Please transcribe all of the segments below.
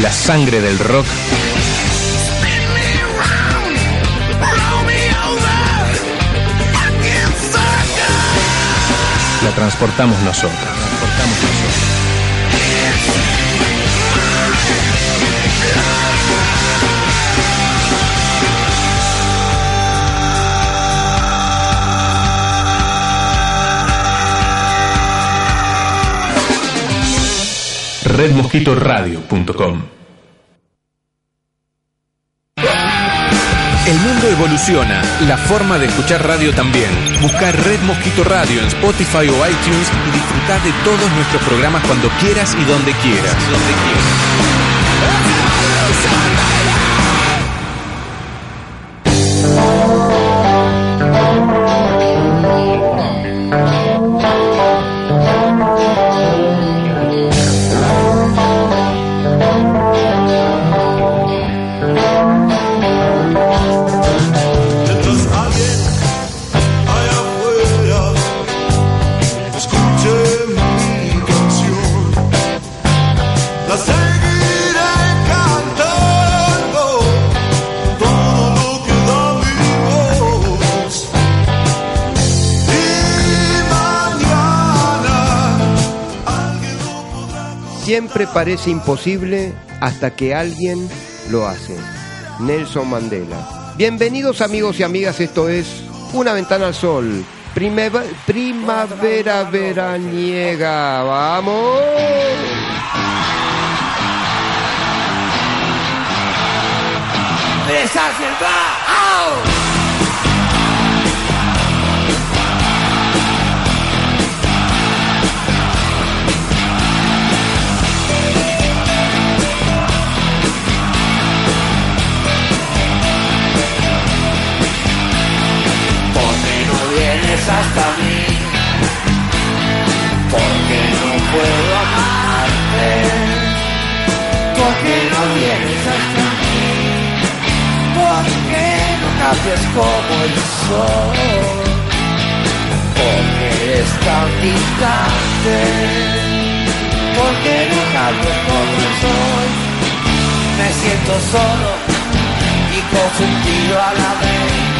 La sangre del rock la transportamos nosotros. Transportamos nosotros. redmosquitoradio.com El mundo evoluciona, la forma de escuchar radio también. Buscar Red Mosquito Radio en Spotify o iTunes y disfrutar de todos nuestros programas cuando quieras y donde quieras. Donde quieras. Siempre parece imposible hasta que alguien lo hace. Nelson Mandela. Bienvenidos amigos y amigas, esto es Una ventana al sol. Primavera veraniega. Vamos. ¿Por hasta mí? ¿Por qué no puedo amarte? ¿Por qué no vienes hasta mí? ¿Por qué no cambias como el sol? ¿Por qué eres tan distante? ¿Por qué no cambias como soy? Me siento solo y confundido a la vez.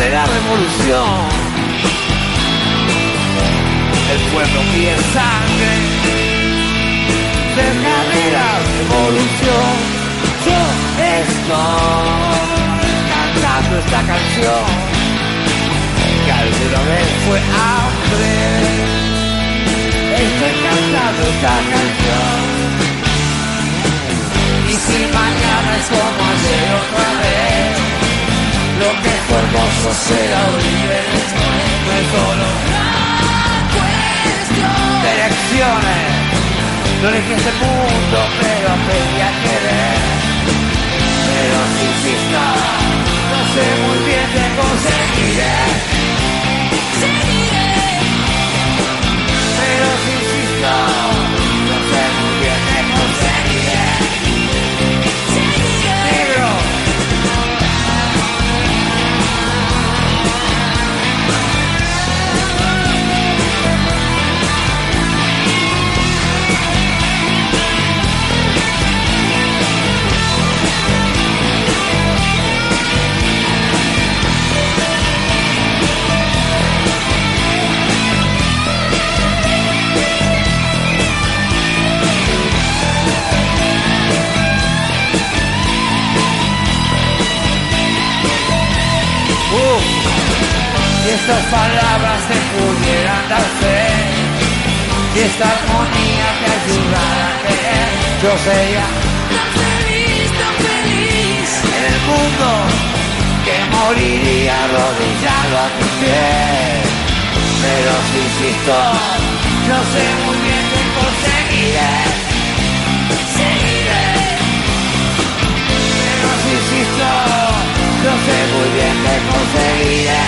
de la revolución. El pueblo pide sangre, de la revolución. Yo estoy cantando esta canción, que alguna vez fue hambre. Estoy cantando esta canción. Y si mañana es como ayer otra vez lo que fue hermoso será horrible no es solo una elecciones. No elegí este mundo pero aprendí a querer pero si insisto no sé muy bien qué conseguiré y estas palabras te pudieran dar fe, y esta armonía te ayudara a creer, yo sería tan feliz, tan feliz en el mundo que moriría arrodillado a tus pies. Pero si insisto, yo sé muy bien que conseguiré, seguiré. Pero si insisto, yo sé muy bien que conseguiré,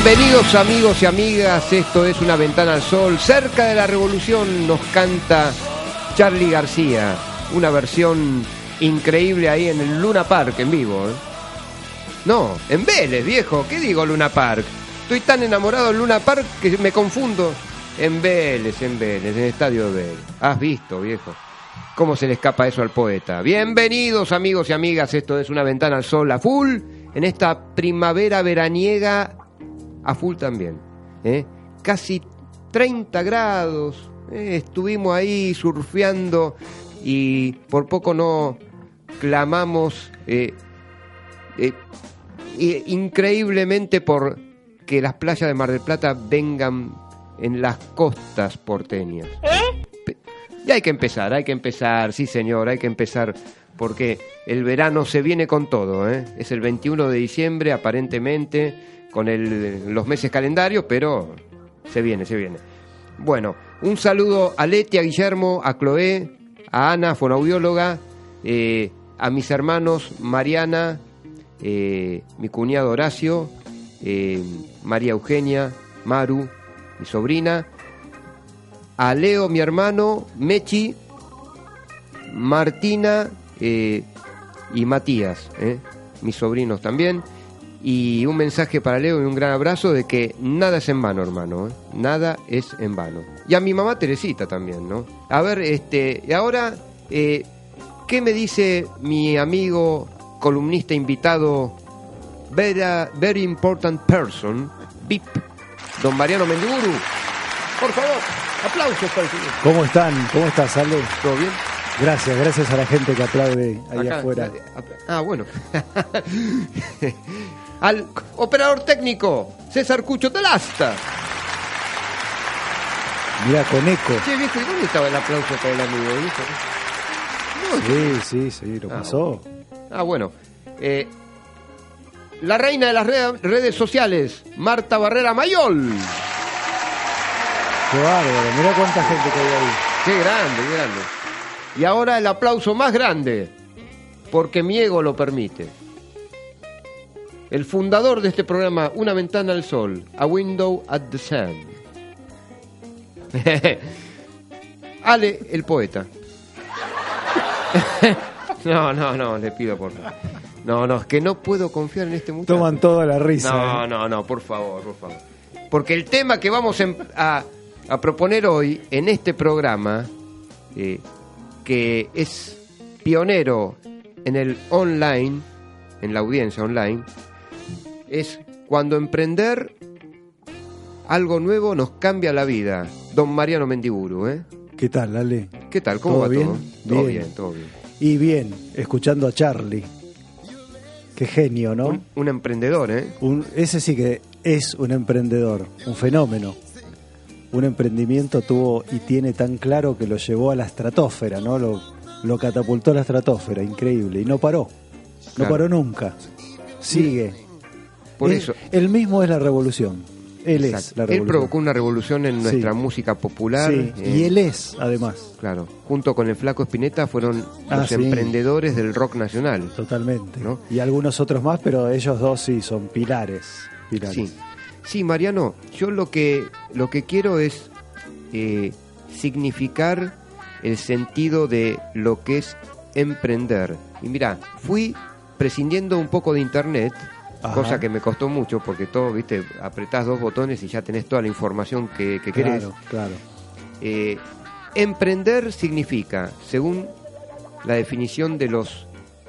Bienvenidos amigos y amigas, esto es Una Ventana al Sol. Cerca de la Revolución nos canta Charlie García, una versión increíble ahí en el Luna Park en vivo. ¿eh? No, en Vélez, viejo, ¿qué digo Luna Park? Estoy tan enamorado del Luna Park que me confundo. En Vélez, en Vélez, en el estadio de Vélez. Has visto, viejo. ¿Cómo se le escapa eso al poeta? Bienvenidos amigos y amigas, esto es Una Ventana al Sol a full, en esta primavera veraniega a full también. ¿eh? Casi 30 grados, ¿eh? estuvimos ahí surfeando y por poco no clamamos eh, eh, eh, increíblemente por que las playas de Mar del Plata vengan en las costas porteñas. Pe- Y hay que empezar, hay que empezar, sí señor, hay que empezar porque el verano se viene con todo, ¿eh? es el 21 de diciembre aparentemente con el- los meses calendarios, pero se viene, se viene. Bueno, un saludo a Leti, a Guillermo, a Chloé, a Ana, fonoaudióloga, eh, a mis hermanos Mariana, eh, mi cuñado Horacio, eh, María Eugenia, Maru, mi sobrina, a Leo, mi hermano, Mechi, Martina eh, y Matías, mis sobrinos también. Y un mensaje para Leo y un gran abrazo de que nada es en vano, hermano. ¿eh? Nada es en vano. Y a mi mamá Teresita también, ¿no? A ver, este, y ahora, eh, ¿qué me dice mi amigo columnista invitado, very, very important person, VIP, don Mariano Mendiburu? Por favor, aplausos para el señor. ¿Cómo están? ¿Cómo estás, Ale? ¿Todo bien? Gracias, gracias a la gente que aplaude ahí Acá, afuera. Ah, bueno. Al operador técnico, César Cucho Telasta. Mira, con eco. Che, ¿y dónde estaba el aplauso para el amigo? viejo? Sí, sí, sí, lo Ah, pasó. Ah, bueno. Eh, la reina de las re- redes sociales, Marta Barrera Mayol. Qué bárbaro, mira cuánta gente que hay ahí. Qué grande, qué grande. Y ahora el aplauso más grande, porque mi ego lo permite. El fundador de este programa, Una ventana al sol, A Window at the Sun. Ale, el poeta. no, no, no, le pido por favor. No, no, es que no puedo confiar en este muchacho. Toman toda la risa. No, ¿eh? no, no, por favor, por favor. Porque el tema que vamos a, a proponer hoy en este programa, eh, que es pionero en el online, en la audiencia online, es cuando emprender algo nuevo nos cambia la vida. Don Mariano Mendiburu, ¿eh? ¿Qué tal, Ale? ¿Qué tal? ¿Cómo ¿Todo va bien? todo? Todo Bien. bien, todo bien. Y bien, escuchando a Charlie. Qué genio, ¿no? Un, un emprendedor, ¿eh? Un- ese sí que es un emprendedor, un fenómeno. Un emprendimiento tuvo y tiene tan claro que lo llevó a la estratosfera, ¿no? Lo, lo catapultó a la estratosfera, increíble. Y no paró. No Claro. paró nunca. Sigue. Por Es- eso. El mismo es la revolución. Él Exacto. es la Él revolución. provocó una revolución en nuestra Sí. música popular. Sí, eh, y él es, además, Claro, junto con el Flaco Espineta fueron Ah, los sí. emprendedores del rock nacional. totalmente. ¿No? Y algunos otros más, pero ellos dos sí son pilares. pilares. Sí, sí, Mariano, yo lo que lo que quiero es eh, significar el sentido de lo que es emprender. Y mira, fui prescindiendo un poco de internet, Ajá. cosa que me costó mucho porque todo, viste, apretás dos botones y ya tenés toda la información que, que querés. Claro, claro. Eh, emprender significa, según la definición de los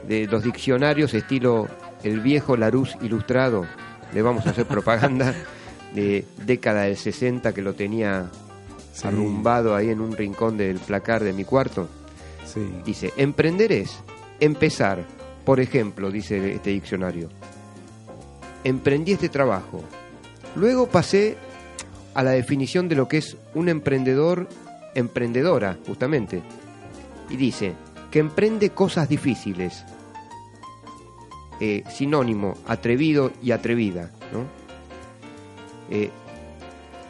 de los diccionarios estilo el viejo Larousse ilustrado, le vamos a hacer propaganda de década del 60 que lo tenía Sí. arrumbado ahí en un rincón del placar de mi cuarto. Sí. Dice, emprender es empezar, por ejemplo, dice este diccionario, emprendí este trabajo. Luego pasé a la definición de lo que es un emprendedor, emprendedora, justamente. Y dice, que emprende cosas difíciles. Eh, sinónimo, atrevido y atrevida. Eh,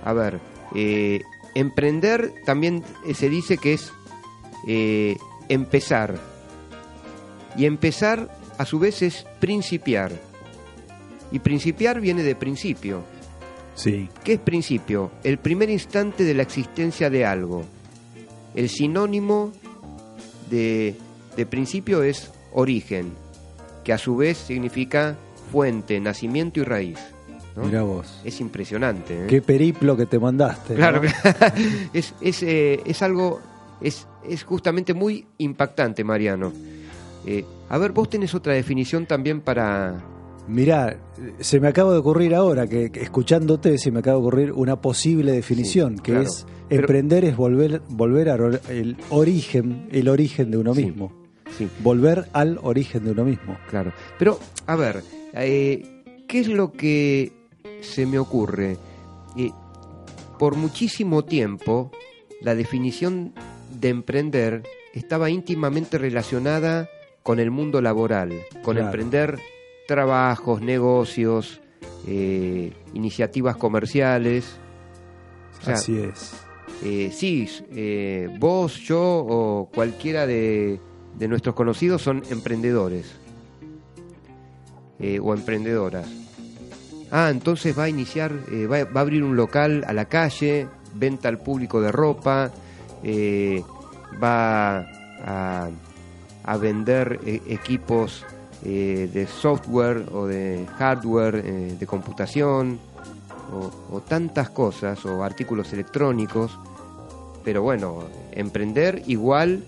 a ver, eh, emprender también se dice que es empezar. Y empezar a su vez es principiar. Y principiar viene de principio. Sí. ¿Qué es principio? El primer instante de la existencia de algo. El sinónimo de, de principio es origen, que a su vez significa fuente, nacimiento y raíz. ¿no? Mirá vos. Es impresionante. ¿eh? Qué periplo que te mandaste. Claro, ¿no? es, es, eh, es algo, es, es justamente muy impactante, Mariano. Eh, a ver, vos tenés otra definición también para... Mirá, se me acaba de ocurrir ahora, que, que escuchándote se me acaba de ocurrir una posible definición, Sí, que claro. es Pero- emprender es volver, volver al el origen, el origen de uno Sí. mismo. Sí, Volver al origen de uno mismo. claro. Pero, a ver, eh, ¿qué es lo que se me ocurre? Eh, por muchísimo tiempo, la definición de emprender estaba íntimamente relacionada con el mundo laboral, con Claro. emprender trabajos, negocios, eh, iniciativas comerciales. O sea, Así es. eh, sí, eh, vos, yo o cualquiera de, de nuestros conocidos son emprendedores o emprendedoras. Ah, entonces va a iniciar, va, va a abrir un local a la calle, venta al público de ropa, va a, a vender equipos eh, de software o de hardware eh, de computación o, o tantas cosas o artículos electrónicos. Pero bueno, emprender igual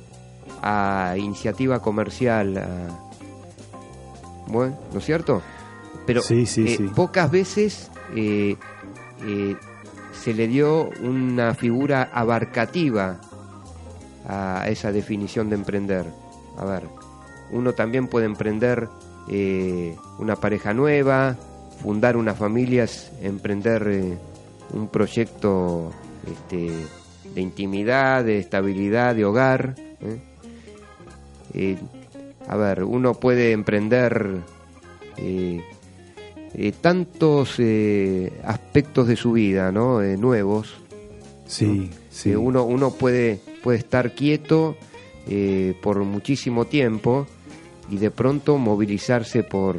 a iniciativa comercial, a- bueno, ¿no es cierto? Pero Sí, sí, eh, sí. pocas veces eh, se le dio una figura abarcativa a esa definición de emprender. A ver, uno también puede emprender eh, una pareja nueva, fundar una familia, es emprender eh, un proyecto este, de intimidad, de estabilidad, de hogar. ¿eh? A ver, uno puede emprender tantos eh, aspectos de su vida, ¿no? Nuevos. Sí, sí. Uno, uno puede, puede estar quieto por muchísimo tiempo y de pronto movilizarse por,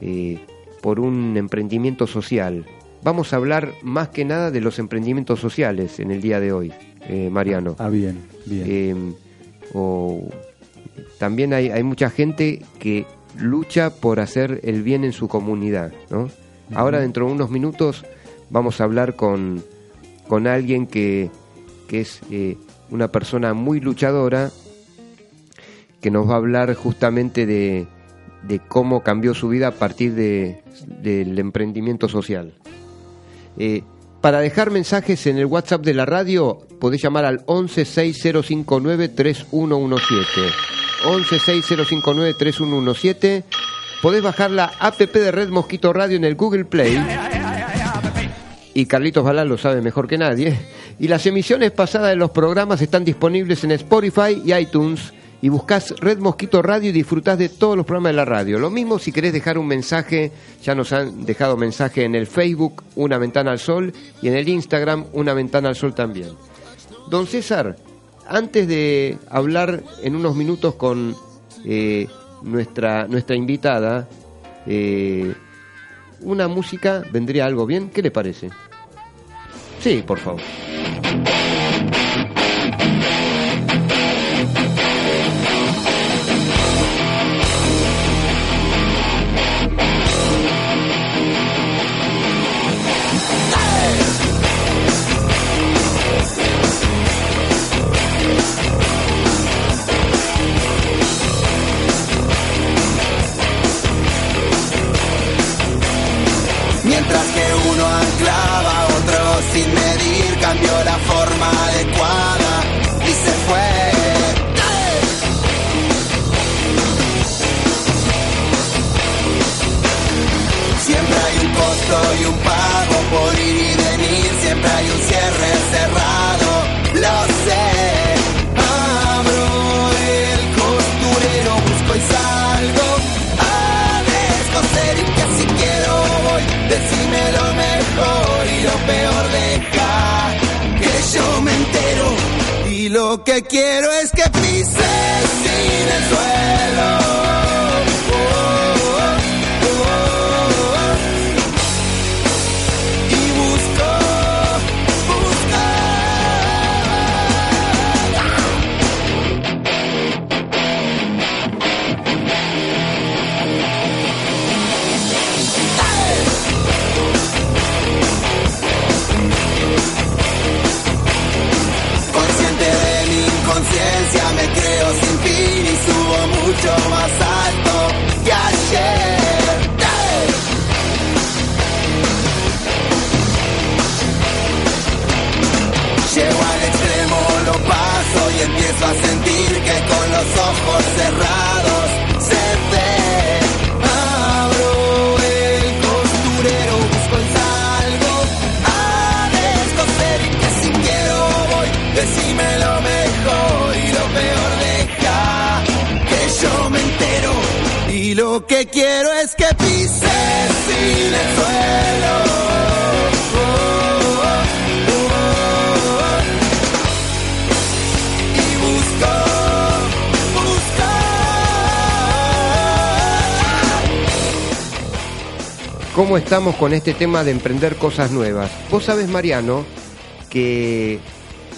eh, por un emprendimiento social. Vamos a hablar más que nada de los emprendimientos sociales en el día de hoy, eh, Mariano. Ah, bien, bien. Eh, o también hay, hay mucha gente que lucha por hacer el bien en su comunidad, ¿no? Ahora dentro de unos minutos vamos a hablar con, con alguien que, que es eh, una persona muy luchadora que nos va a hablar justamente de, de cómo cambió su vida a partir de, del emprendimiento social. Eh, para dejar mensajes en el WhatsApp de la radio, podés llamar al 116059-3117. 116059-3117. Podés bajar la app de Red Mosquito Radio en el Google Play. Y Carlitos Balá lo sabe mejor que nadie. Y las emisiones pasadas de los programas están disponibles en Spotify y iTunes. Y buscas Red Mosquito Radio y disfrutás de todos los programas de la radio. Lo mismo si querés dejar un mensaje, ya nos han dejado mensaje en el Facebook, Una Ventana al Sol, y en el Instagram, Una Ventana al Sol también. Don César, antes de hablar en unos minutos con eh, nuestra, nuestra invitada, eh, una música vendría algo bien. ¿Qué le parece? Sí, por favor. Hay un pago por ir y venir, siempre hay un cierre cerrado, lo sé. Abro el costurero, busco y salgo a descoser y que si quiero voy, decime lo mejor y lo peor deja que yo me entero y lo que quiero es que pises sin el suelo. Mucho más alto ayer. ¡Ey! Llego al extremo, lo paso y empiezo a sentir que con los ojos cerrados quiero es que pises sin el suelo. ¿Cómo estamos con este tema de emprender cosas nuevas? Vos sabés, Mariano, que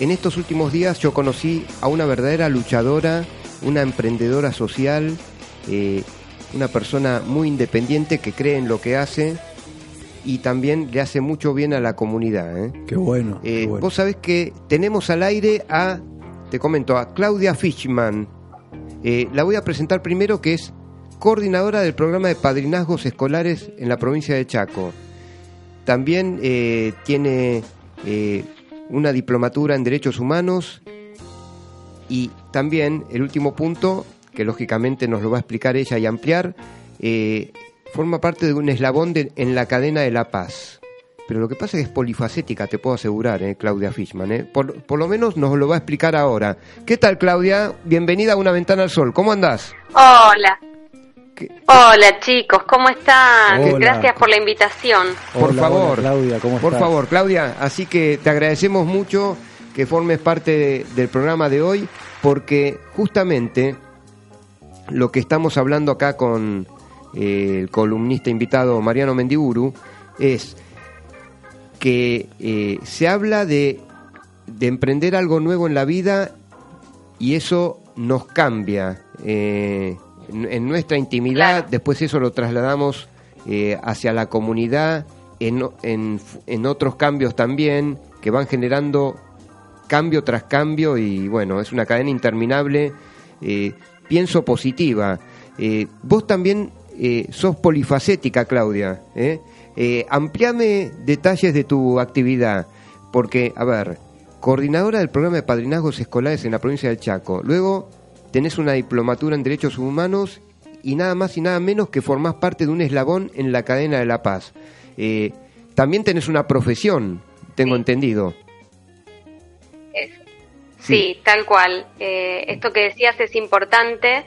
en estos últimos días yo conocí a una verdadera luchadora, una emprendedora social, eh, una persona muy independiente que cree en lo que hace y también le hace mucho bien a la comunidad. ¿eh? Qué bueno. Eh, qué bueno. Vos sabés que tenemos al aire a, te comento, a Claudia Fishman. Eh, la voy a presentar primero, que es coordinadora del programa de padrinazgos escolares en la provincia de Chaco. También tiene una diplomatura en Derechos Humanos y también el último punto, que lógicamente nos lo va a explicar ella y ampliar, eh, forma parte de un eslabón de- en la cadena de la paz. Pero lo que pasa es que es polifacética, te puedo asegurar, eh, Claudia Fishman. eh. Por, por lo menos nos lo va a explicar ahora. ¿Qué tal, Claudia? Bienvenida a Una Ventana al Sol. ¿Cómo andás? Hola. ¿Qué- Hola chicos, ¿cómo están? Hola. Gracias por la invitación. Por favor, hola, Claudia, ¿cómo por estás? favor, Claudia, así que te agradecemos mucho que formes parte de- del programa de hoy, porque justamente lo que estamos hablando acá con eh, el columnista invitado Mariano Mendiburu es que eh, se habla de, de emprender algo nuevo en la vida y eso nos cambia eh, en, en nuestra intimidad, Claro. después eso lo trasladamos hacia la comunidad, en, en- en otros cambios también, que van generando cambio tras cambio y bueno, es una cadena interminable, eh, pienso positiva. Eh, vos también eh, sos polifacética, Claudia. ¿eh? Eh, ampliame detalles de tu actividad, porque, a ver, coordinadora del programa de padrinazgos escolares en la provincia del Chaco, luego tenés una diplomatura en Derechos Humanos y nada más y nada menos que formás parte de un eslabón en la cadena de la paz. Eh, también tenés una profesión, tengo Sí. entendido. Sí, tal cual. Eh, esto que decías es importante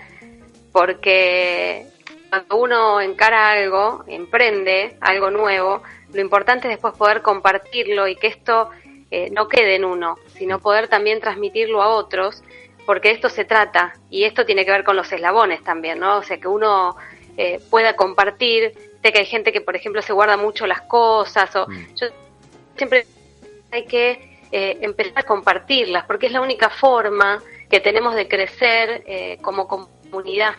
porque cuando uno encara algo, emprende algo nuevo, lo importante es después poder compartirlo y que esto eh, no quede en uno, sino poder también transmitirlo a otros, porque esto se trata y esto tiene que ver con los eslabones también, ¿no? O sea, que uno eh, pueda compartir, sé que hay gente que, por ejemplo, se guarda mucho las cosas, o Mm. yo siempre hay que eh, empezar a compartirlas, porque es la única forma que tenemos de crecer eh, como comunidad,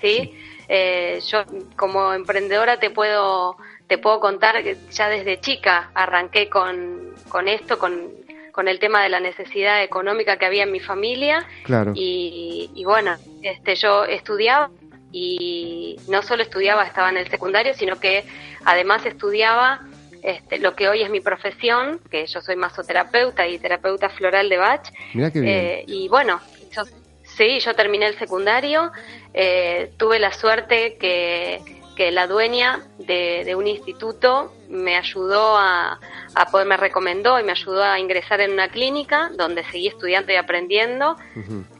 ¿sí? Eh, yo como emprendedora te puedo te puedo contar que ya desde chica arranqué con, con esto, con, con el tema de la necesidad económica que había en mi familia Claro. y, y bueno, este, yo estudiaba y no solo estudiaba, estaba en el secundario, sino que además estudiaba este, lo que hoy es mi profesión, que yo soy masoterapeuta y terapeuta floral de Bach. Mirá qué bien. Eh, y bueno, yo, sí, yo terminé el secundario, eh, tuve la suerte que, que la dueña de, de un instituto me ayudó a, a poder, me recomendó y me ayudó a ingresar en una clínica donde seguí estudiando y aprendiendo.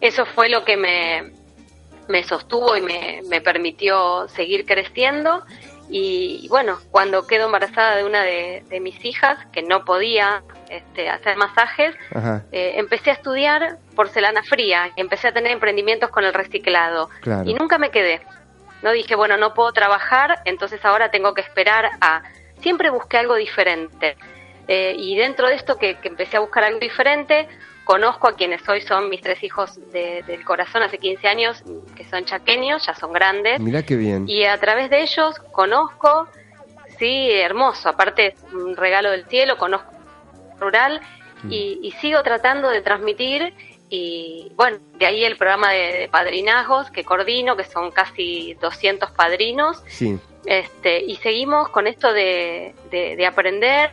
Eso fue lo que me, me sostuvo y me, me permitió seguir creciendo. Y bueno, cuando quedo embarazada de una de, de mis hijas, que no podía este, hacer masajes, eh, empecé a estudiar porcelana fría, empecé a tener emprendimientos con el reciclado Claro. y nunca me quedé. No dije, bueno, no puedo trabajar, entonces ahora tengo que esperar a... Siempre busqué algo diferente. Eh, y dentro de esto que, que empecé a buscar algo diferente, conozco a quienes hoy son mis tres hijos de- del corazón hace 15 años, que son chaqueños, ya son grandes. Mirá qué bien. Y a través de ellos conozco, sí, hermoso, aparte es un regalo del cielo, conozco rural y, y sigo tratando de transmitir y bueno, de ahí el programa de, de padrinazgos que coordino, que son casi 200 padrinos, Sí. este, y seguimos con esto de, de- de aprender.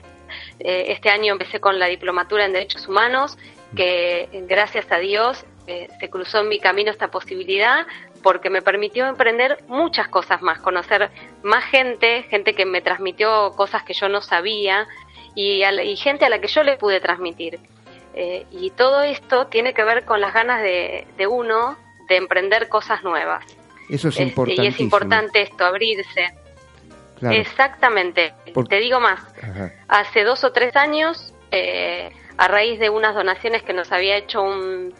Eh, este año empecé con la diplomatura en Derechos Humanos, que gracias a Dios eh, se cruzó en mi camino esta posibilidad porque me permitió emprender muchas cosas más, conocer más gente, gente que me transmitió cosas que yo no sabía y, a la- y gente a la que yo le pude transmitir. Eh, y todo esto tiene que ver con las ganas de, de uno de emprender cosas nuevas. Eso es Este, importante. y es importante esto, abrirse. Claro. Exactamente. Por- Te digo más. Ajá. Hace dos o tres años, eh, a raíz de unas donaciones que nos había hecho un,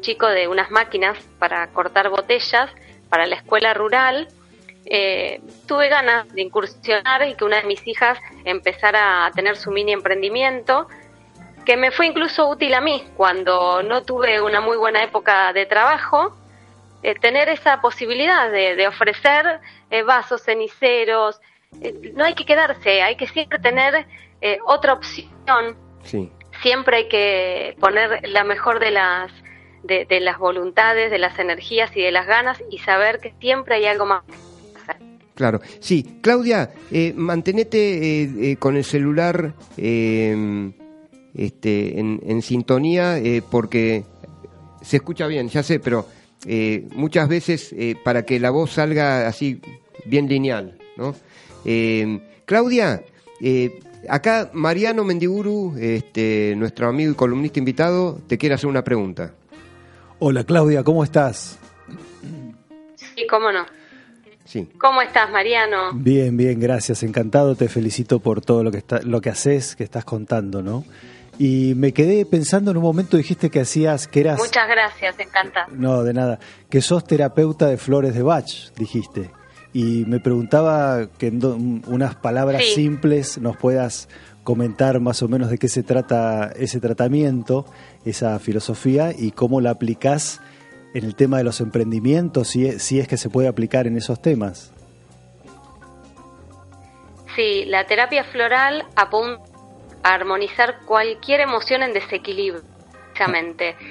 chico de unas máquinas para cortar botellas para la escuela rural, eh, tuve ganas de incursionar y que una de mis hijas empezara a tener su mini emprendimiento, que me fue incluso útil a mí cuando no tuve una muy buena época de trabajo, eh, tener esa posibilidad de, ofrecer eh, vasos, ceniceros. Eh, no hay que quedarse, hay que siempre tener otra opción. Sí. Siempre hay que poner la mejor de las de, las voluntades, de las energías y de las ganas y saber que siempre hay algo más. Claro, sí. Claudia, eh, mantenete eh, eh, con el celular eh, este, en, en sintonía porque se escucha bien, ya sé, pero muchas veces para que la voz salga así bien lineal, ¿no? Claudia, acá Mariano Mendiguru, este, nuestro amigo y columnista invitado, te quiere hacer una pregunta. Hola Claudia, ¿cómo estás? Sí, cómo no. Sí. ¿Cómo estás, Mariano? Bien, bien, gracias. Encantado, te felicito por todo lo que está, lo que haces, que estás contando, ¿no? Y me quedé pensando en un momento dijiste que hacías que eras Muchas gracias, encantada. No, de nada. Que sos terapeuta de flores de Bach, dijiste. Y me preguntaba que en do- unas palabras Sí. simples nos puedas comentar más o menos de qué se trata ese tratamiento, esa filosofía y cómo la aplicás en el tema de los emprendimientos, si es, si es que se puede aplicar en esos temas. Sí, la terapia floral apunta a armonizar cualquier emoción en desequilibrio.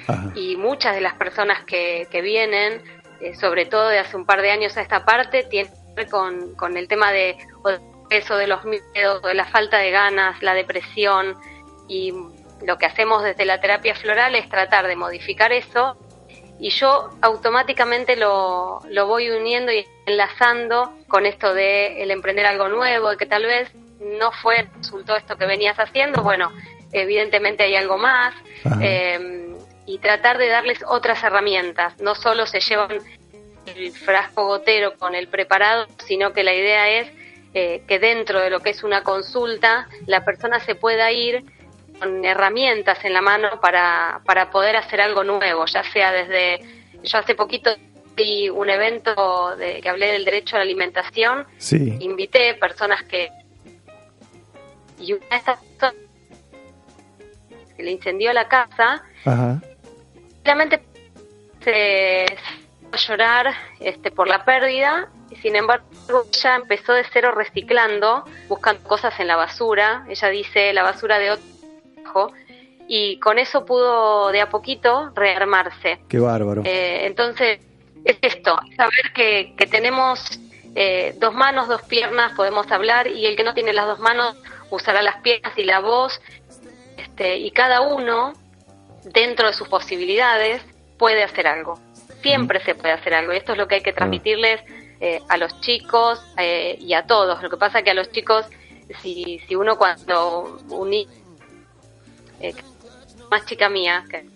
Ajá. Y muchas de las personas que, que vienen, eh, sobre todo de hace un par de años a esta parte, tienen que ver con, con el tema de peso de los miedos, de la falta de ganas, la depresión. Y lo que hacemos desde la terapia floral es tratar de modificar eso y yo automáticamente lo, lo voy uniendo y enlazando con esto de el emprender algo nuevo y que tal vez no fue el resultado esto que venías haciendo, bueno, evidentemente hay algo más. Eh, y tratar de darles otras herramientas. No solo se llevan el frasco gotero con el preparado, sino que la idea es eh, que dentro de lo que es una consulta, la persona se pueda ir con herramientas en la mano para, para poder hacer algo nuevo, ya sea desde, yo hace poquito di un evento de, que hablé del derecho a la alimentación, Sí. invité personas que y una de estas personas que le incendió la casa Ajá. Realmente se a llorar este, por la pérdida y sin embargo ella empezó de cero reciclando, buscando cosas en la basura, ella dice la basura de otro y con eso pudo de a poquito rearmarse. Qué bárbaro. Eh, entonces, es esto, saber que, que tenemos eh, dos manos, dos piernas, podemos hablar, y el que no tiene las dos manos usará las piernas y la voz, este, y cada uno, dentro de sus posibilidades, puede hacer algo. Siempre se puede hacer algo, y esto es lo que hay que transmitirles eh, a los chicos eh, y a todos. Lo que pasa que a los chicos, si, si uno cuando un eh, más chica mía, que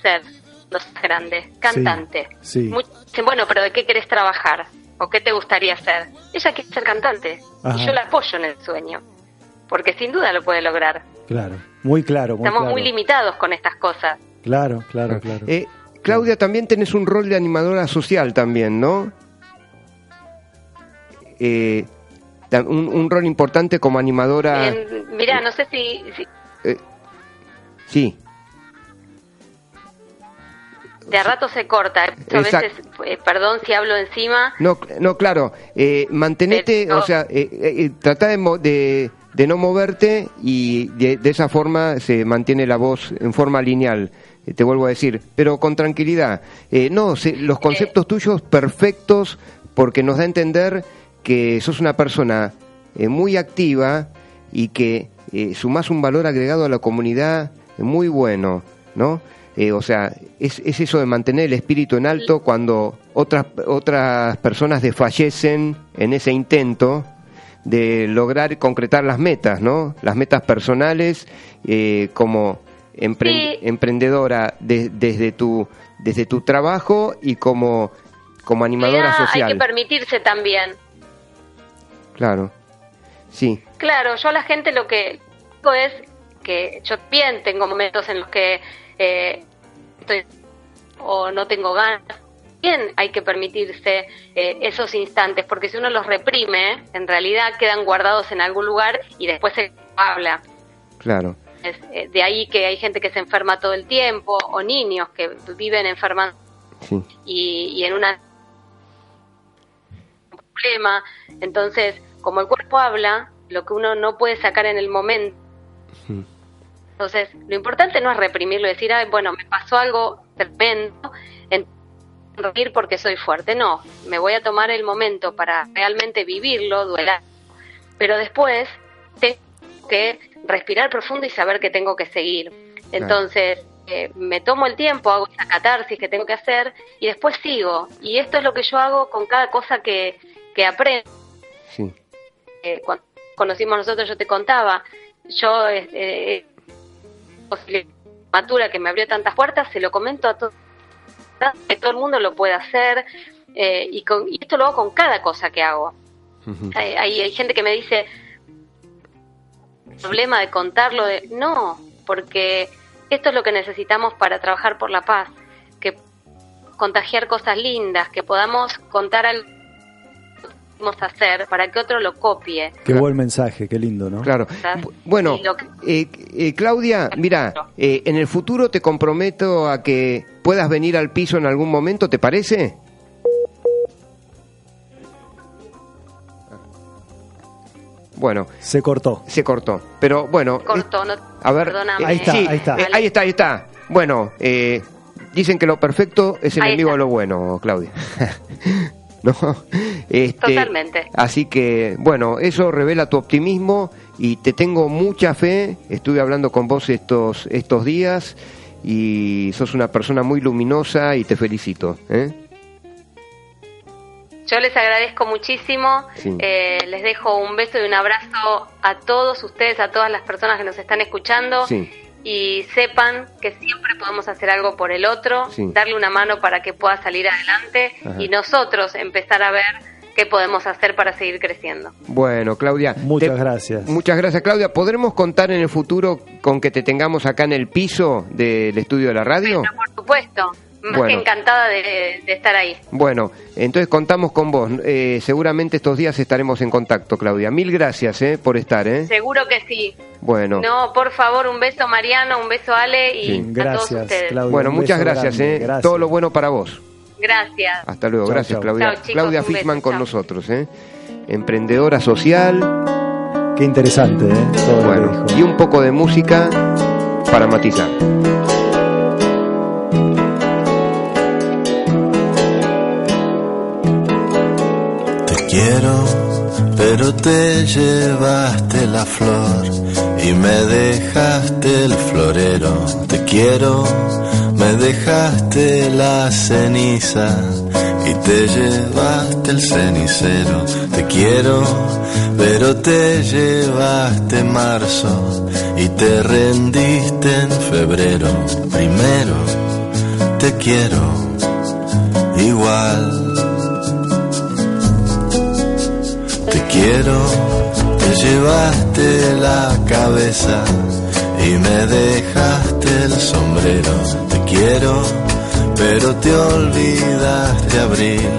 ser los grandes, cantante. sí. Bueno, pero ¿de qué querés trabajar? ¿O qué te gustaría hacer? Ella quiere ser cantante Ajá. y yo la apoyo en el sueño, porque sin duda lo puede lograr. Claro. Muy claro, muy Estamos claro. muy limitados con estas cosas. Claro, claro, claro. Eh, Claudia, también tenés un rol de animadora social también, ¿no? Eh, un, un rol importante como animadora. En- mirá, no sé si, si eh, sí, de a rato se corta. ¿eh? A veces, eh, perdón si hablo encima. no, no, claro. Eh, mantenete, Pero- o sea, eh, eh, trata de, mo- de, de no moverte y de, de esa forma se mantiene la voz en forma lineal. eh, Te vuelvo a decir, pero con tranquilidad. Eh, no, se- los conceptos tuyos perfectos porque nos da a entender que sos una persona eh, muy activa y que eh, sumás un valor agregado a la comunidad muy bueno, ¿no? Eh, o sea, es, es eso de mantener el espíritu en alto cuando otras, otras personas desfallecen en ese intento de lograr concretar las metas, ¿no? Las metas personales eh, como empre- Sí. emprendedora de- desde tu desde tu trabajo y como como animadora social. Hay que permitirse también. Claro. Sí. Claro, yo a la gente lo que digo es que yo bien tengo momentos en los que eh, estoy o no tengo ganas. Bien hay que permitirse eh, esos instantes, porque si uno los reprime, en realidad quedan guardados en algún lugar y después se habla. Claro. Es, eh, de ahí que hay gente que se enferma todo el tiempo, o niños que viven enfermando Sí. y, y en una un problema. Entonces, como el cuerpo habla, lo que uno no puede sacar en el momento. Entonces, lo importante no es reprimirlo decir, Ay, bueno, me pasó algo tremendo, reír porque soy fuerte. No, me voy a tomar el momento para realmente vivirlo, duelar. Pero después tengo que respirar profundo y saber que tengo que seguir. Entonces, eh, me tomo el tiempo, hago esa catarsis que tengo que hacer y después sigo. Y esto es lo que yo hago con cada cosa que, que aprendo. Sí. Eh, cuando conocimos nosotros, yo te contaba, yo, eh, eh, matura que me abrió tantas puertas, se lo comento a todo, que todo el mundo lo puede hacer. eh, y, con, y esto lo hago con cada cosa que hago. Ujú. Hay, hay, hay gente que me dice, problema de contarlo, de no, porque esto es lo que necesitamos para trabajar por la paz, que contagiar cosas lindas, que podamos contar algo hacer para que otro lo copie. Qué buen mensaje, qué lindo, ¿no? Claro. Bueno, eh, eh, Claudia, mira, eh, en el futuro te comprometo a que puedas venir al piso en algún momento, ¿te parece? Bueno, Se cortó. se cortó. Pero bueno, Cortó, no, a ver, perdóname. eh, Ahí está, sí, ahí está. eh, ahí está, ahí está. Bueno, eh, dicen que lo perfecto es enemigo de lo bueno, Claudia. ¿No? Este, Totalmente. Así que, bueno, eso revela tu optimismo y te tengo mucha fe. Estuve hablando con vos estos, estos días y sos una persona muy luminosa y te felicito. ¿eh? Yo les agradezco muchísimo, Sí. eh, les dejo un beso y un abrazo a todos ustedes, a todas las personas que nos están escuchando Sí. Y sepan que siempre podemos hacer algo por el otro, Sí. darle una mano para que pueda salir adelante Ajá. y nosotros empezar a ver qué podemos hacer para seguir creciendo. Bueno, Claudia. Muchas te- gracias. Muchas gracias, Claudia. ¿Podremos contar en el futuro con que te tengamos acá en el piso del estudio de la radio? Pero por supuesto, más Bueno. que encantada de, de estar ahí. Bueno, entonces contamos con vos. Eh, seguramente estos días estaremos en contacto, Claudia. Mil gracias eh, por estar. ¿eh? Seguro que sí. Bueno, No, por favor, un beso Mariano, un beso Ale y Sí. a todos Gracias, ustedes. Claudia. bueno muchas gracias. grande, ¿eh? gracias. Todo lo bueno para vos. Gracias. Hasta luego. Chau, gracias, chau. Claudia. Chau, chicos, Claudia Fishman con chau. nosotros. ¿eh? Emprendedora social. Qué interesante, ¿eh? Todo lo que Bueno, dijo. y un poco de música para matizar. Quiero, pero te llevaste la flor y me dejaste el florero. Te quiero, me dejaste la ceniza y te llevaste el cenicero. Te quiero, pero te llevaste marzo y te rendiste en febrero. Primero, te quiero igual. Quiero, te llevaste la cabeza y me dejaste el sombrero. Te quiero, pero te olvidaste abrir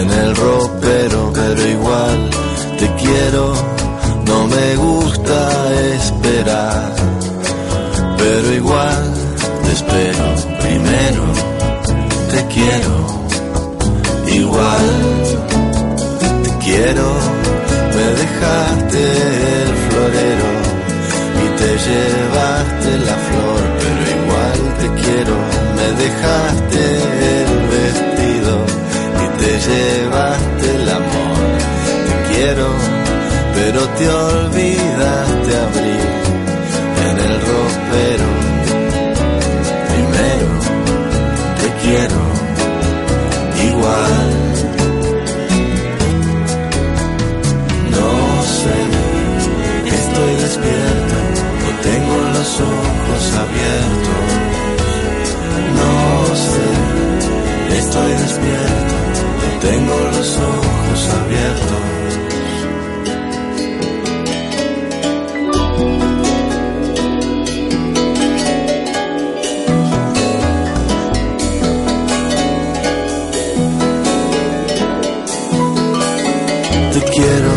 en el ropero, pero igual te quiero. No me gusta esperar, pero igual te espero. Primero, te quiero, igual te quiero, me dejaste el florero y te llevaste la flor, pero igual te quiero, me dejaste el vestido y te llevaste el amor. Te quiero, pero te olvidaste abrir en el ropero. Primero, te quiero, igual. No sé, estoy despierto. Tengo los ojos abiertos. Te quiero,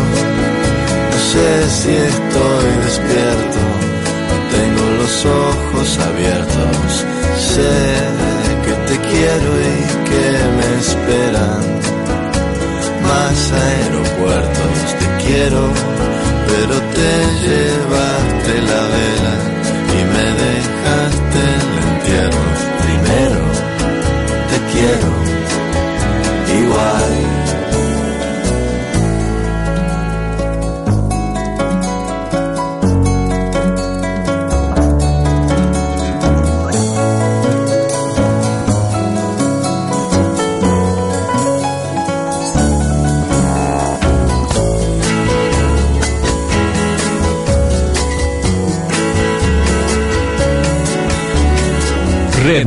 no sé si estoy despierto, los ojos abiertos, sé que te quiero y que me esperan. Más aeropuertos, te quiero, pero te llevaste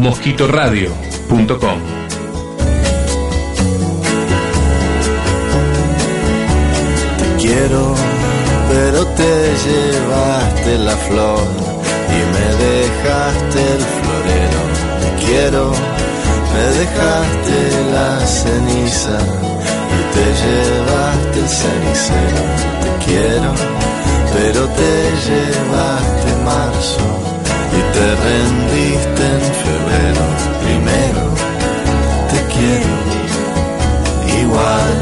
redmosquitoradio.com Te quiero, pero te llevaste la flor y me dejaste el florero. Te quiero, me dejaste la ceniza y te llevaste el cenicero. Te quiero, pero te llevaste marzo te rendiste en febrero. Primero, te quiero, igual.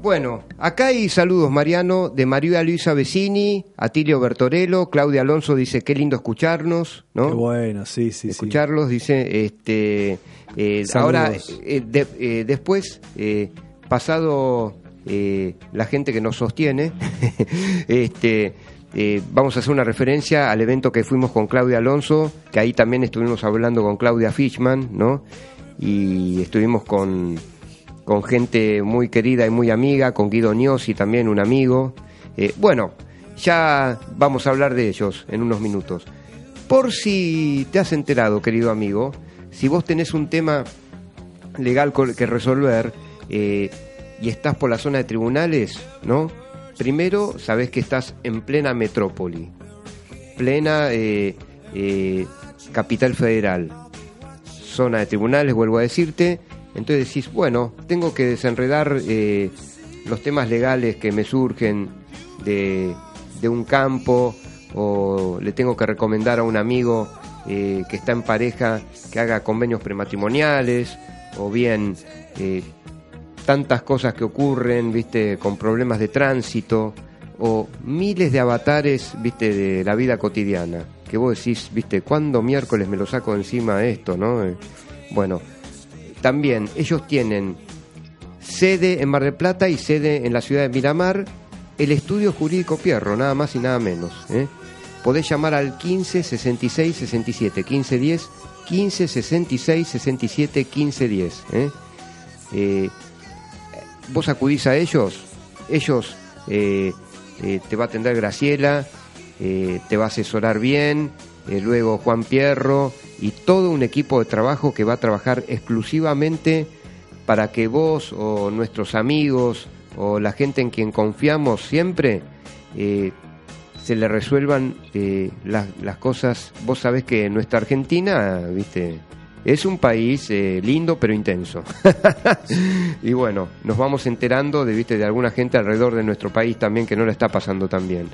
Bueno, acá hay saludos, Mariano, de María Luisa Vecini, Atilio Bertorello, Claudia Alonso dice, qué lindo escucharnos, ¿no? Qué bueno, sí, sí, sí. escucharlos, dice, este, eh, ahora, eh, de- eh, después, eh, pasado eh, la gente que nos sostiene, este, eh, vamos a hacer una referencia al evento que fuimos con Claudia Alonso, que ahí también estuvimos hablando con Claudia Fishman, ¿no? Y estuvimos con, con gente muy querida y muy amiga, con Guido Gnossi también, un amigo. Eh, bueno, ya vamos a hablar de ellos en unos minutos. Por si te has enterado, querido amigo, si vos tenés un tema legal que resolver eh, y estás por la zona de tribunales, ¿no? Primero, sabés que estás en plena metrópoli, plena eh, eh, capital federal, zona de tribunales, vuelvo a decirte. Entonces decís, bueno, tengo que desenredar eh, los temas legales que me surgen de, un campo o le tengo que recomendar a un amigo que está en pareja que haga convenios prematrimoniales o bien tantas cosas que ocurren, viste, con problemas de tránsito o miles de avatares, viste, de la vida cotidiana. Que vos decís, viste, ¿cuándo miércoles me lo saco encima esto, no? Eh, bueno, también ellos tienen sede en Mar del Plata y sede en la ciudad de Miramar, el estudio jurídico Pierro, nada más y nada menos. ¿eh? Podés llamar al 15 66 67 15 10, 15 66 67 15 10. ¿eh? Eh, vos acudís a ellos, ellos eh, eh, te va a atender Graciela, eh, te va a asesorar bien, luego Juan Pierro y todo un equipo de trabajo que va a trabajar exclusivamente para que vos o nuestros amigos o la gente en quien confiamos siempre se le resuelvan las, las cosas. Vos sabés que nuestra Argentina, viste, es un país eh, lindo pero intenso. y bueno, nos vamos enterando de, viste, de alguna gente alrededor de nuestro país también que no la está pasando tan bien.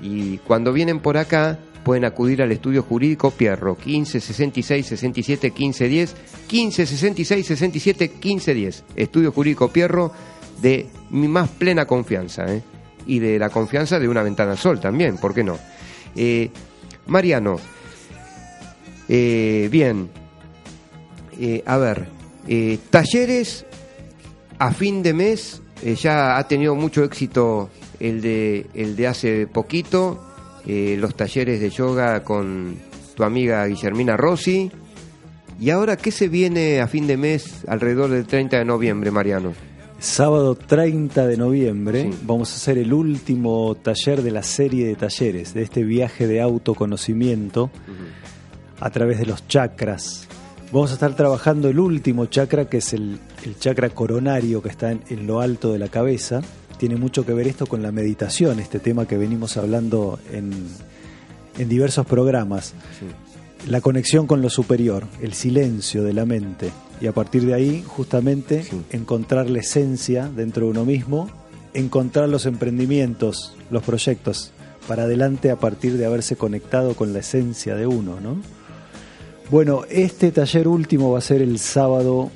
Y cuando vienen por acá, pueden acudir al estudio jurídico Pierro, 15 66 67 15 10, 15 66 67 15 10. Estudio jurídico Pierro de mi más plena confianza, ¿eh? y de la confianza de una ventana sol también, ¿por qué no? Eh, Mariano, bien, eh, a ver, eh, talleres a fin de mes, eh, ya ha tenido mucho éxito el de, el de hace poquito, los talleres de yoga con tu amiga Guillermina Rossi. ¿Y ahora qué se viene a fin de mes alrededor del 30 de noviembre, Mariano? Sábado 30 de noviembre Sí. vamos a hacer el último taller de la serie de talleres, de este viaje de autoconocimiento a través de los chakras. Vamos a estar trabajando el último chakra, que es el, el chakra coronario que está en, en lo alto de la cabeza. Tiene mucho que ver esto con la meditación, este tema que venimos hablando en, en diversos programas. La conexión con lo superior, el silencio de la mente. Y a partir de ahí, justamente, Sí. encontrar la esencia dentro de uno mismo, encontrar los emprendimientos, los proyectos para adelante a partir de haberse conectado con la esencia de uno, ¿no? Bueno, este taller último va a ser el sábado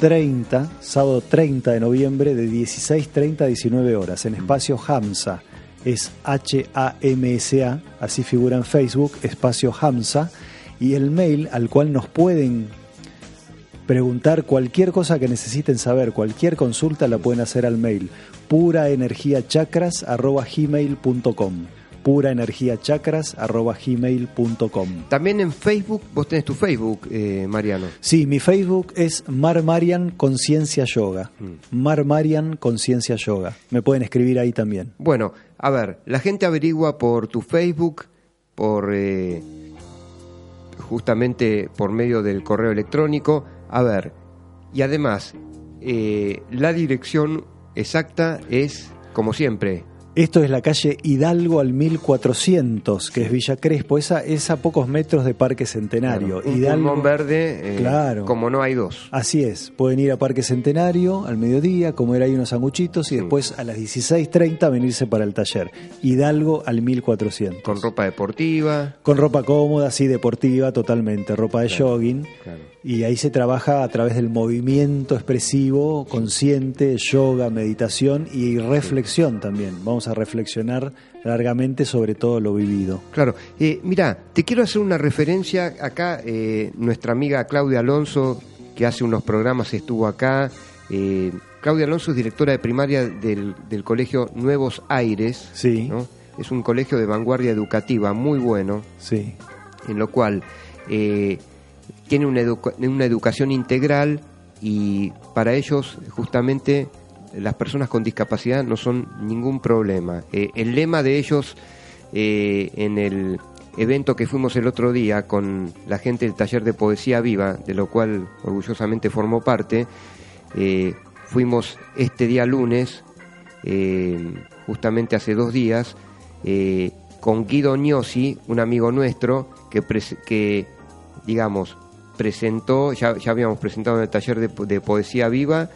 30, sábado 30 de noviembre de 16.30 a 19 horas en espacio Hamsa. Es H-A-M-S-A, así figura en Facebook, espacio Hamsa. Y el mail al cual nos pueden preguntar cualquier cosa que necesiten saber, cualquier consulta la pueden hacer al mail puraenergiachakras.gmail.com puraenergiachakras.gmail.com También en Facebook, vos tenés tu Facebook, eh, Mariano. Sí, mi Facebook es Mar Marian Conciencia Yoga. Mm. Mar Marian Conciencia Yoga. Me pueden escribir ahí también. Bueno, a ver, la gente averigua por tu Facebook, por eh, justamente por medio del correo electrónico. A ver, y además, eh, la dirección exacta es, como siempre, Esto es la calle Hidalgo al 1400, que es Villa Crespo. Esa es a pocos metros de Parque Centenario. un pulmón verde, eh, Claro. como no hay dos. Así es, pueden ir a Parque Centenario al mediodía, comer ahí unos sanguchitos y después a las 16.30 venirse para el taller. Hidalgo al 1400. Con ropa deportiva. Con ropa cómoda, sí, deportiva, totalmente, ropa de jogging. Claro. Y ahí se trabaja a través del movimiento expresivo, consciente, yoga, meditación y reflexión también. Vamos a reflexionar largamente sobre todo lo vivido. Claro, eh, mira, te quiero hacer una referencia acá, eh, nuestra amiga Claudia Alonso, que hace unos programas estuvo acá. eh, Claudia Alonso es directora de primaria del, del colegio Nuevos Aires, Sí. ¿no? es un colegio de vanguardia educativa muy bueno, Sí, en lo cual eh, tiene una, educa- una educación integral y para ellos justamente las personas con discapacidad no son ningún problema. Eh, el lema de ellos eh, en el evento que fuimos el otro día con la gente del taller de poesía viva, de lo cual orgullosamente formó parte, eh, fuimos este día lunes, justamente hace dos días, con Guido Gnosi, un amigo nuestro, que, que digamos, presentó, ya, ya habíamos presentado en el taller de, po- de poesía viva,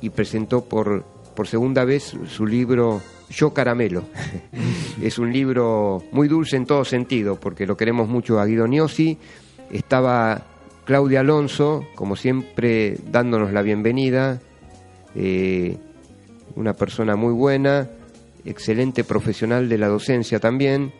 y presentó por, por segunda vez su libro Yo Caramelo. es un libro muy dulce en todo sentido, porque lo queremos mucho a Guido Gnosi. Estaba Claudia Alonso, como siempre, dándonos la bienvenida. eh, una persona muy buena, excelente profesional de la docencia también.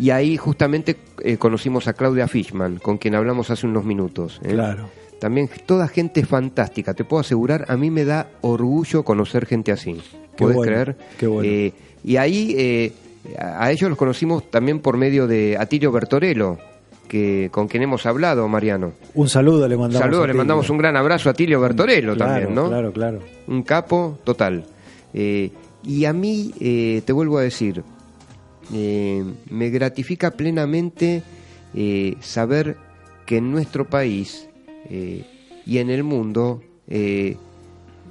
Y ahí justamente eh, conocimos a Claudia Fishman, con quien hablamos hace unos minutos. ¿eh? Claro. También toda gente fantástica, te puedo asegurar, a mí me da orgullo conocer gente así. ¿Puedes bueno, creer? qué bueno. Eh, y ahí a ellos los conocimos también por medio de Atilio Bertorello, que, con quien hemos hablado, Mariano. Un saludo le mandamos. Saludos, a le Tilio. mandamos un gran abrazo a Atilio Bertorello Claro, también, ¿no? Claro, claro. Un capo total. Eh, y a mí, eh, te vuelvo a decir, eh, me gratifica plenamente eh, saber que en nuestro país eh, y en el mundo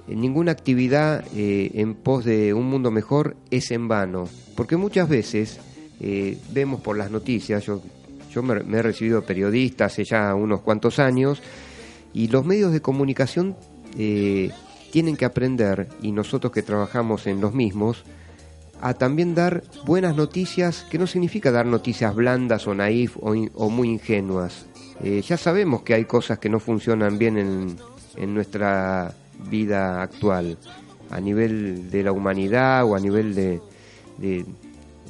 ninguna actividad en pos de un mundo mejor es en vano. Porque muchas veces vemos por las noticias, yo, yo me, me he recibido periodista hace ya unos cuantos años, y los medios de comunicación tienen que aprender, y nosotros que trabajamos en los mismos, a también dar buenas noticias, que no significa dar noticias blandas o naif o, muy ingenuas. Eh, ya sabemos que hay cosas que no funcionan bien en, en nuestra vida actual, a nivel de la humanidad o a nivel de, de-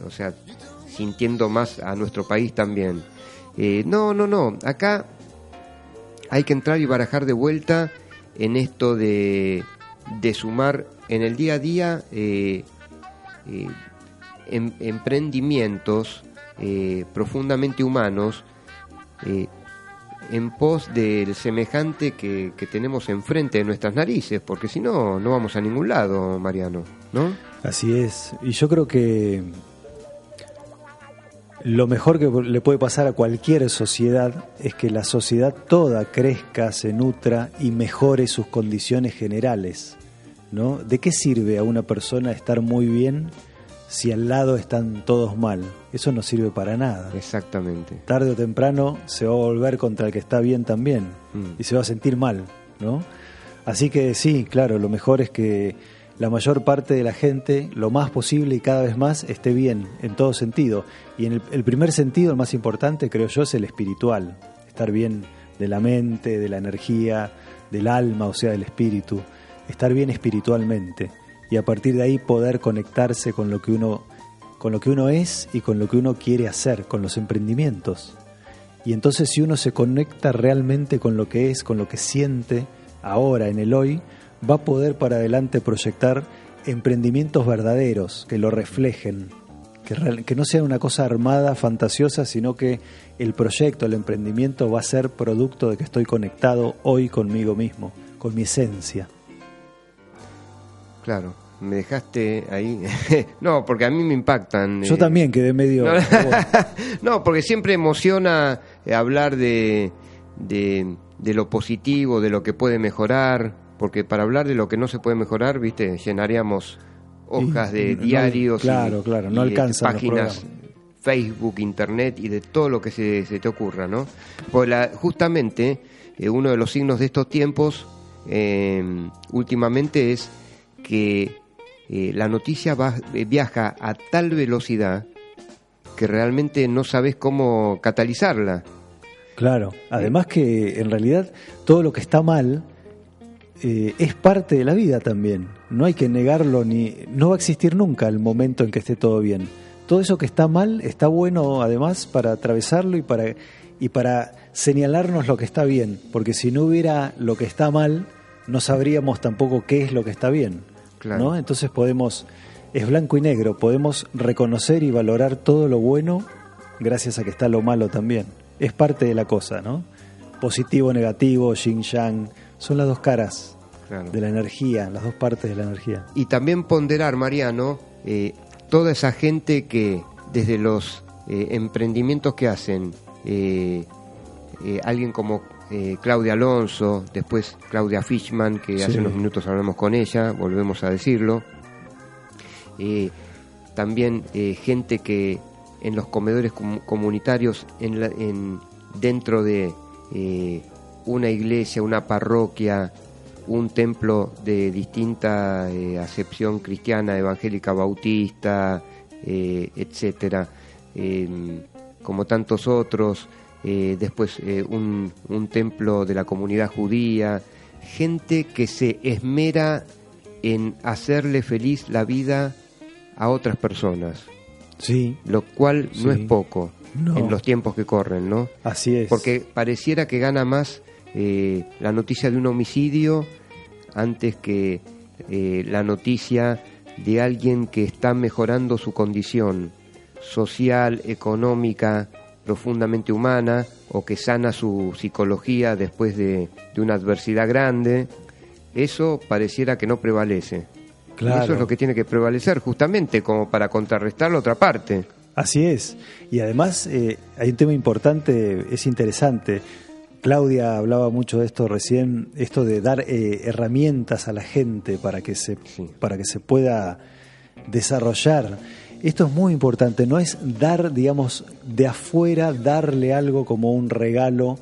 o sea, sintiendo más a nuestro país también. Eh, no, no, no, acá hay que entrar y barajar de vuelta en esto de, de sumar en el día a día eh, eh, em- emprendimientos eh, profundamente humanos eh, en pos del semejante que, que tenemos enfrente de nuestras narices, porque si no, no vamos a ningún lado, Mariano, ¿no? Así es. Y yo creo que lo mejor que le puede pasar a cualquier sociedad es que la sociedad toda crezca, se nutra y mejore sus condiciones generales. ¿No? ¿De qué sirve a una persona estar muy bien si al lado están todos mal? Eso no sirve para nada. Exactamente. Tarde o temprano se va a volver contra el que está bien también Mm. y se va a sentir mal, ¿no? Así que sí, claro, lo mejor es que la mayor parte de la gente, lo más posible y cada vez más, esté bien en todo sentido. Y en el, el primer sentido, el más importante, creo yo, es el espiritual. Estar bien de la mente, de la energía, del alma, o sea, del espíritu. Estar bien espiritualmente. Y a partir de ahí poder conectarse con lo que uno, con lo que uno es y con lo que uno quiere hacer, con los emprendimientos. Y entonces si uno se conecta realmente con lo que es, con lo que siente ahora, en el hoy, va a poder para adelante proyectar emprendimientos verdaderos que lo reflejen, que, real- que no sea una cosa armada, fantasiosa, sino que el proyecto, el emprendimiento va a ser producto de que estoy conectado hoy conmigo mismo, con mi esencia. Claro, me dejaste ahí. no, porque a mí me impactan. Yo eh, también quedé medio... No, no, porque siempre emociona eh, hablar de, de, de lo positivo, de lo que puede mejorar, porque para hablar de lo que no se puede mejorar, viste, llenaríamos hojas de no- diarios, y- claro, claro, no y alcanzan páginas, Facebook, Internet y de todo lo que se, se te ocurra, ¿no? Pues la- justamente eh, uno de los signos de estos tiempos eh, últimamente es que eh, la noticia va- eh, viaja a tal velocidad que realmente no sabes cómo catalizarla. Claro, además que en realidad todo lo que está mal eh, es parte de la vida también. No hay que negarlo ni no va a existir nunca el momento en que esté todo bien. Todo eso que está mal está bueno además para atravesarlo y para y para señalarnos lo que está bien, porque si no hubiera lo que está mal, no sabríamos tampoco qué es lo que está bien. Claro. ¿no? Entonces podemos es blanco y negro, podemos reconocer y valorar todo lo bueno gracias a que está lo malo también. Es parte de la cosa, ¿no? Positivo, negativo, yin yang, son las dos caras Claro. de la energía, las dos partes de la energía. Y también ponderar, Mariano, eh, toda esa gente que desde los eh, emprendimientos que hacen, eh, eh, alguien como eh, Claudia Alonso, después Claudia Fishman, que Sí. hace unos minutos hablamos con ella, volvemos a decirlo. Eh, también eh, gente que en los comedores com- comunitarios, en la- en- dentro de una iglesia, una parroquia, un templo de distinta acepción cristiana, evangélica, bautista, etcétera, eh, como tantos otros, eh, después eh, un, un templo de la comunidad judía, gente que se esmera en hacerle feliz la vida a otras personas, Sí, lo cual no es poco No. en los tiempos que corren, ¿no? así es. Porque pareciera que gana más eh, la noticia de un homicidio antes que eh, la noticia de alguien que está mejorando su condición social, económica, profundamente humana, o que sana su psicología después de, de una adversidad grande. Eso pareciera que no prevalece. Y Claro. eso es lo que tiene que prevalecer, justamente como para contrarrestar la otra parte. Así es. Y además eh, hay un tema importante, es interesante. Claudia hablaba mucho de esto recién, esto de dar eh, herramientas a la gente para que se Sí. para que se pueda desarrollar. Esto es muy importante, no es dar, digamos, de afuera, darle algo como un regalo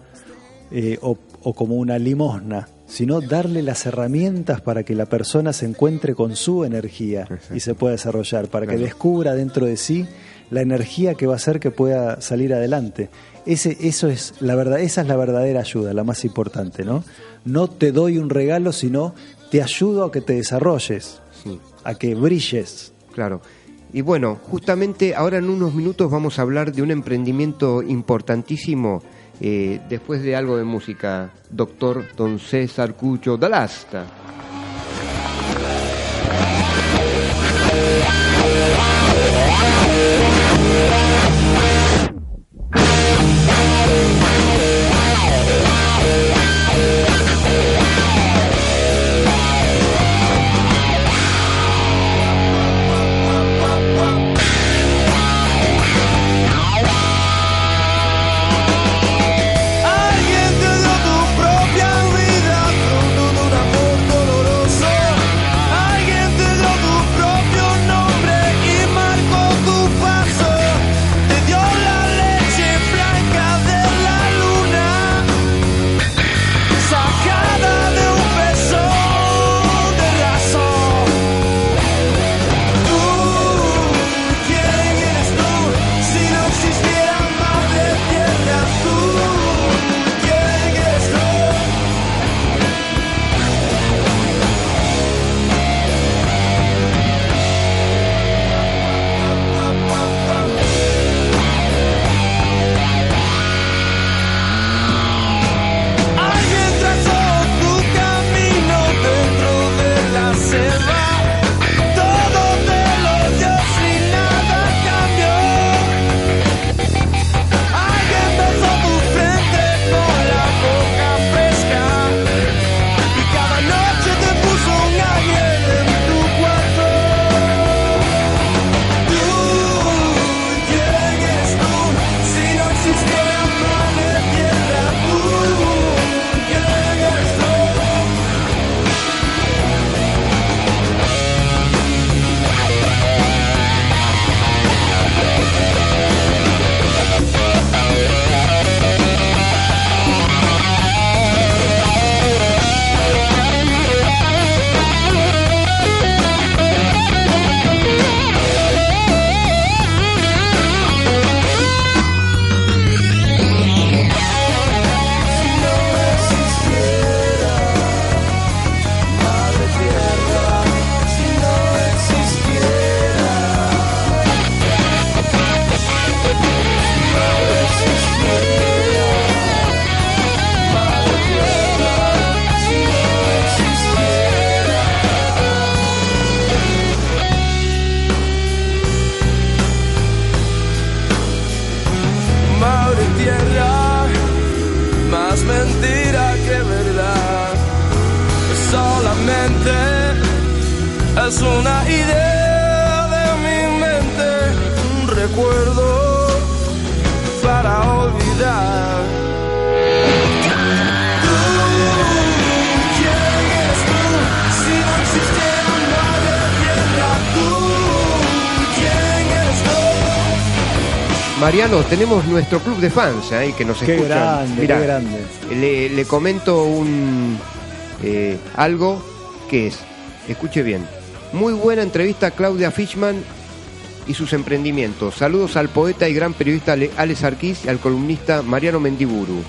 eh, o, o como una limosna, sino darle las herramientas para que la persona se encuentre con su energía Exacto. y se pueda desarrollar, para que descubra dentro de sí la energía que va a hacer que pueda salir adelante. Ese, eso es la verdad, esa es la verdadera ayuda, la más importante, ¿no? No te doy un regalo, sino te ayudo a que te desarrolles, Sí. a que brilles. Claro. Y bueno, justamente ahora en unos minutos vamos a hablar de un emprendimiento importantísimo. eh, después de algo de música, doctor Don César Cucho Dalasta. Mariano, tenemos nuestro club de fans ahí que nos Qué escuchan. grande, Mirá, qué grande. Le, le comento un eh, algo que es, escuche bien, muy buena entrevista a Claudia Fishman y sus emprendimientos. Saludos al poeta y gran periodista Ale- Alex Arquís y al columnista Mariano Mendiburu.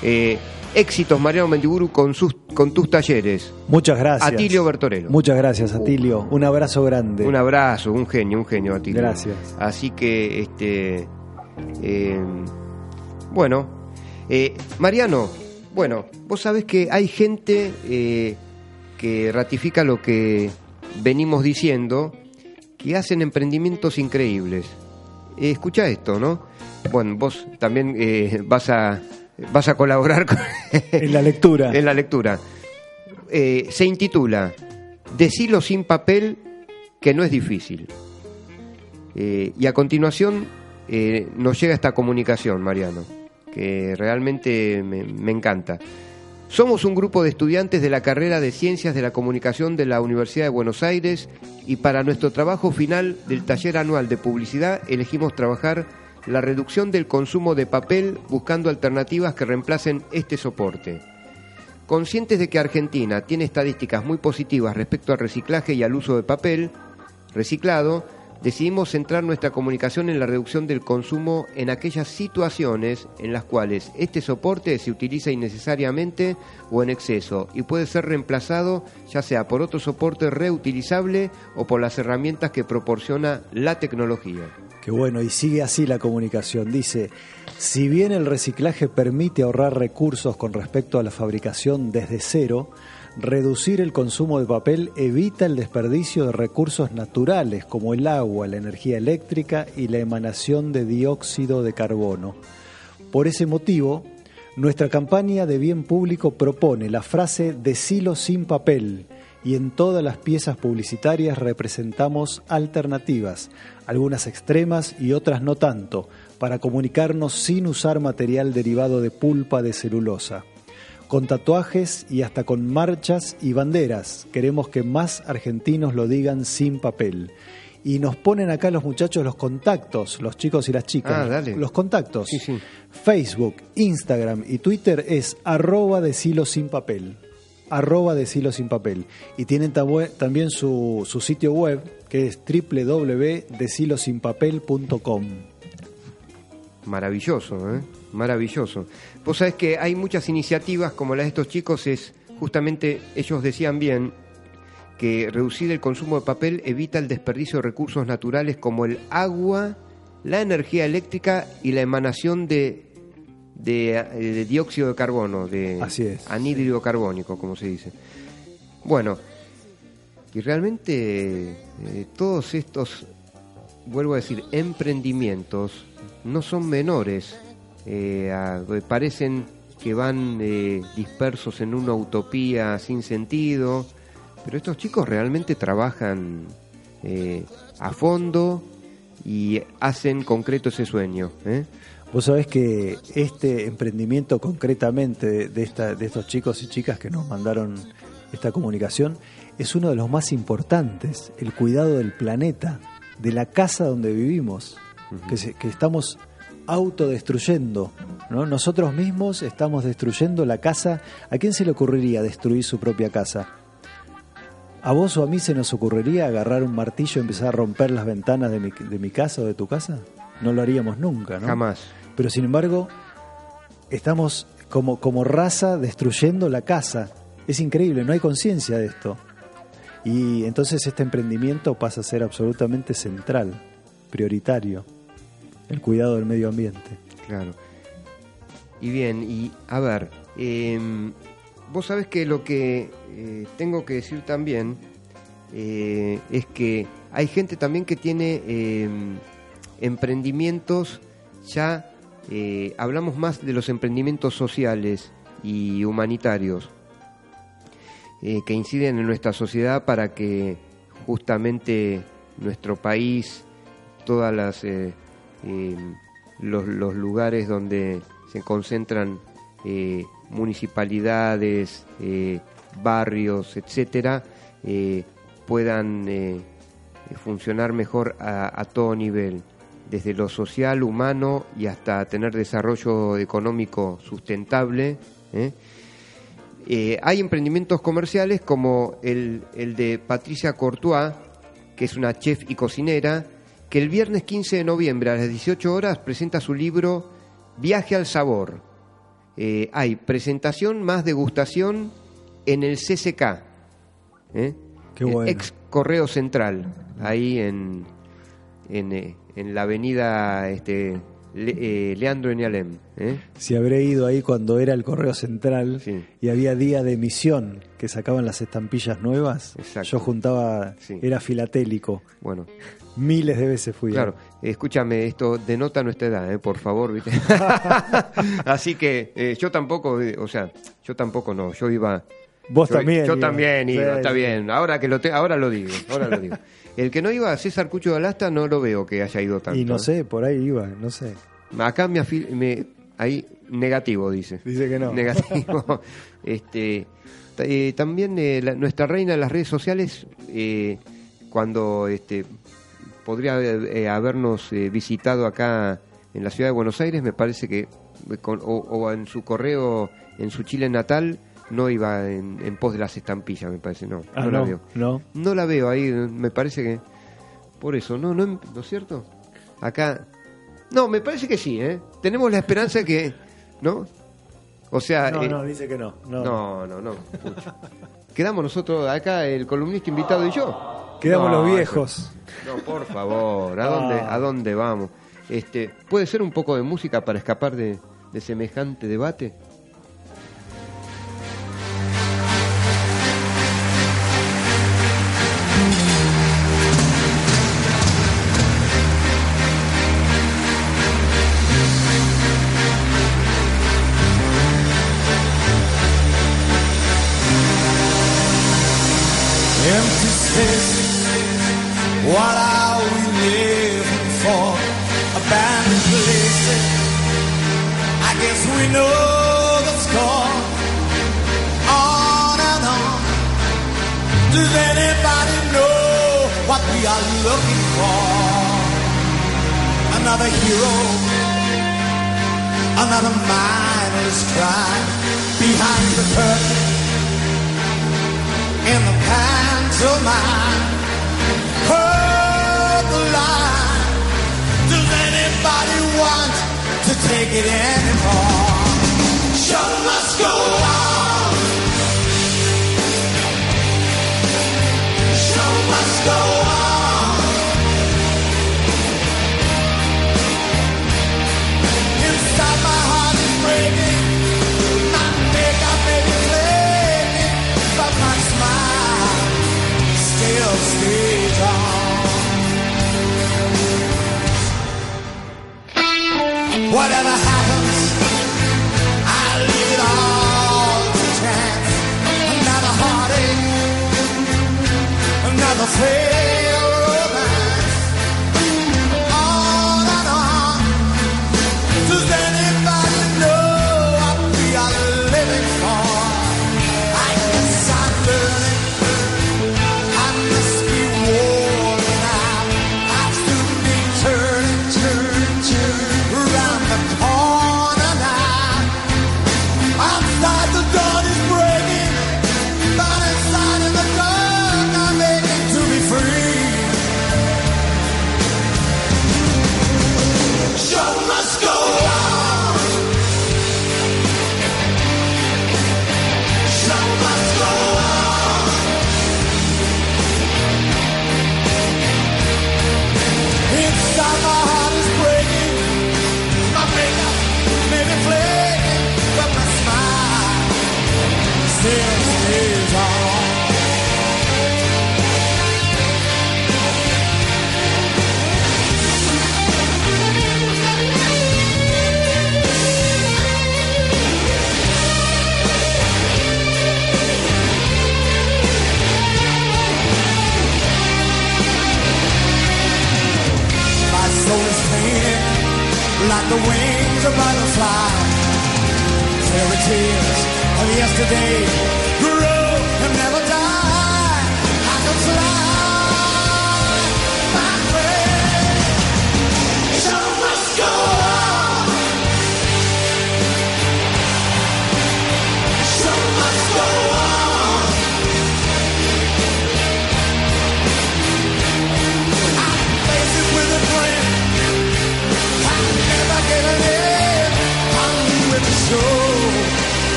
Eh, éxitos Mariano Mendiburu con, sus, con tus talleres. Muchas gracias. Atilio Bertorello. Muchas gracias, Atilio. Un abrazo grande. Un abrazo, un genio, un genio, Atilio. Gracias. Así que, este. Eh, bueno, eh, Mariano, bueno, vos sabés que hay gente eh, que ratifica lo que venimos diciendo, que hacen emprendimientos increíbles. Escucha esto, ¿no? Bueno, vos también vas a vas a colaborar con En la lectura. en la lectura. Eh, se intitula Decilo sin papel que no es difícil. Eh, y a continuación eh, nos llega esta comunicación, Mariano, que realmente me, me encanta. Somos un grupo de estudiantes de la carrera de Ciencias de la Comunicación de la Universidad de Buenos Aires y para nuestro trabajo final del taller anual de publicidad elegimos trabajar la reducción del consumo de papel buscando alternativas que reemplacen este soporte. Conscientes de que Argentina tiene estadísticas muy positivas respecto al reciclaje y al uso de papel reciclado, decidimos centrar nuestra comunicación en la reducción del consumo en aquellas situaciones en las cuales este soporte se utiliza innecesariamente o en exceso y puede ser reemplazado ya sea por otro soporte reutilizable o por las herramientas que proporciona la tecnología. Qué bueno, y sigue así la comunicación. Dice, si bien el reciclaje permite ahorrar recursos con respecto a la fabricación desde cero, reducir el consumo de papel evita el desperdicio de recursos naturales como el agua, la energía eléctrica y la emanación de dióxido de carbono. Por ese motivo, nuestra campaña de bien público propone la frase Decilo sin papel y en todas las piezas publicitarias representamos alternativas, algunas extremas y otras no tanto, para comunicarnos sin usar material derivado de pulpa de celulosa. Con tatuajes y hasta con marchas y banderas, queremos que más argentinos lo digan sin papel. Y nos ponen acá los muchachos los contactos, los chicos y las chicas. Ah, dale. Los contactos. Sí, sí. Facebook, Instagram y Twitter es arroba decilo sin papel. Arroba decilo sin papel. Y tienen también su, su sitio web que es www.decilosinpapel.com. Maravilloso, ¿eh? Maravilloso. Vos sabés que hay muchas iniciativas como la de estos chicos, es justamente, ellos decían bien, que reducir el consumo de papel evita el desperdicio de recursos naturales como el agua, la energía eléctrica y la emanación de, de, de dióxido de carbono, de Así es. anhídrido carbónico, como se dice. Bueno, y realmente eh, todos estos, vuelvo a decir, emprendimientos no son menores, eh, a- parecen que van eh, dispersos en una utopía sin sentido, pero estos chicos realmente trabajan eh, a fondo y hacen concreto ese sueño. ¿eh? Vos sabés que este emprendimiento concretamente de, de esta, de estos chicos y chicas que nos mandaron esta comunicación es uno de los más importantes, el cuidado del planeta, de la casa donde vivimos, que, se- que estamos autodestruyendo. ¿no? Nosotros mismos estamos destruyendo la casa. ¿A quién se le ocurriría destruir su propia casa? ¿A vos o a mí se nos ocurriría agarrar un martillo y empezar a romper las ventanas de mi, de mi casa o de tu casa? No lo haríamos nunca, ¿no? Jamás. Pero sin embargo, estamos como, como raza destruyendo la casa. Es increíble, no hay conciencia de esto. Y entonces este emprendimiento pasa a ser absolutamente central, prioritario, el cuidado del medio ambiente. Claro. Y bien, y a ver, em, vos sabés que lo que eh, tengo que decir también eh, es que hay gente también que tiene em, emprendimientos ya, eh, hablamos más de los emprendimientos sociales y humanitarios que inciden en nuestra sociedad para que justamente nuestro país, todas las eh, los, lugares donde se concentran eh, municipalidades, eh, barrios, etcétera, puedan funcionar mejor a, todo nivel, desde lo social, humano y hasta tener desarrollo económico sustentable. hay emprendimientos comerciales como el, el de Patricia Courtois, que es una chef y cocinera, que el viernes 15 de noviembre a las 18 horas presenta su libro Viaje al Sabor. Eh, hay presentación más degustación en el CCK, ¿eh? Qué bueno. ex Correo Central, ahí en, en, eh, en la avenida este, Le- eh, Leandro Enialem. ¿eh? Si habré ido ahí cuando era el correo central Sí. y había día de emisión que sacaban las estampillas nuevas, Exacto. yo juntaba, Sí. era filatélico. Bueno, Miles de veces fui. Claro, escúchame, esto denota nuestra edad, ¿eh? por favor, ¿viste? Así que eh, yo tampoco, eh, o sea, yo tampoco no, yo iba... Vos yo, también. Yo también iba, Sí, está sí. bien, ahora que lo te, ahora lo digo, ahora lo digo. El que no iba, César Cucho de Alasta, no lo veo que haya ido tanto. Y no ¿eh? sé, por ahí iba, no sé. Acá me, afil- me ahí negativo dice. Dice que no. Negativo. este ta- eh, también eh, la- nuestra reina de las redes sociales eh, cuando este podría eh, habernos eh, visitado acá en la ciudad de Buenos Aires, me parece que eh, con- o, o en su correo en su Chile natal no iba en, en pos de las estampillas, me parece, no, Ah, no la veo. no. No la veo ahí, me parece que. Por eso, ¿no? ¿No, ¿no es cierto? Acá. No, me parece que sí, ¿eh? Tenemos la esperanza que. ¿No? O sea. No, eh, no, dice que no. No, no, no, no. Quedamos nosotros acá, el columnista invitado y yo. Quedamos No, los viejos. No, por favor, ¿a dónde. ¿a dónde vamos? Este, ¿Puede ser un poco de música para escapar de, de semejante debate?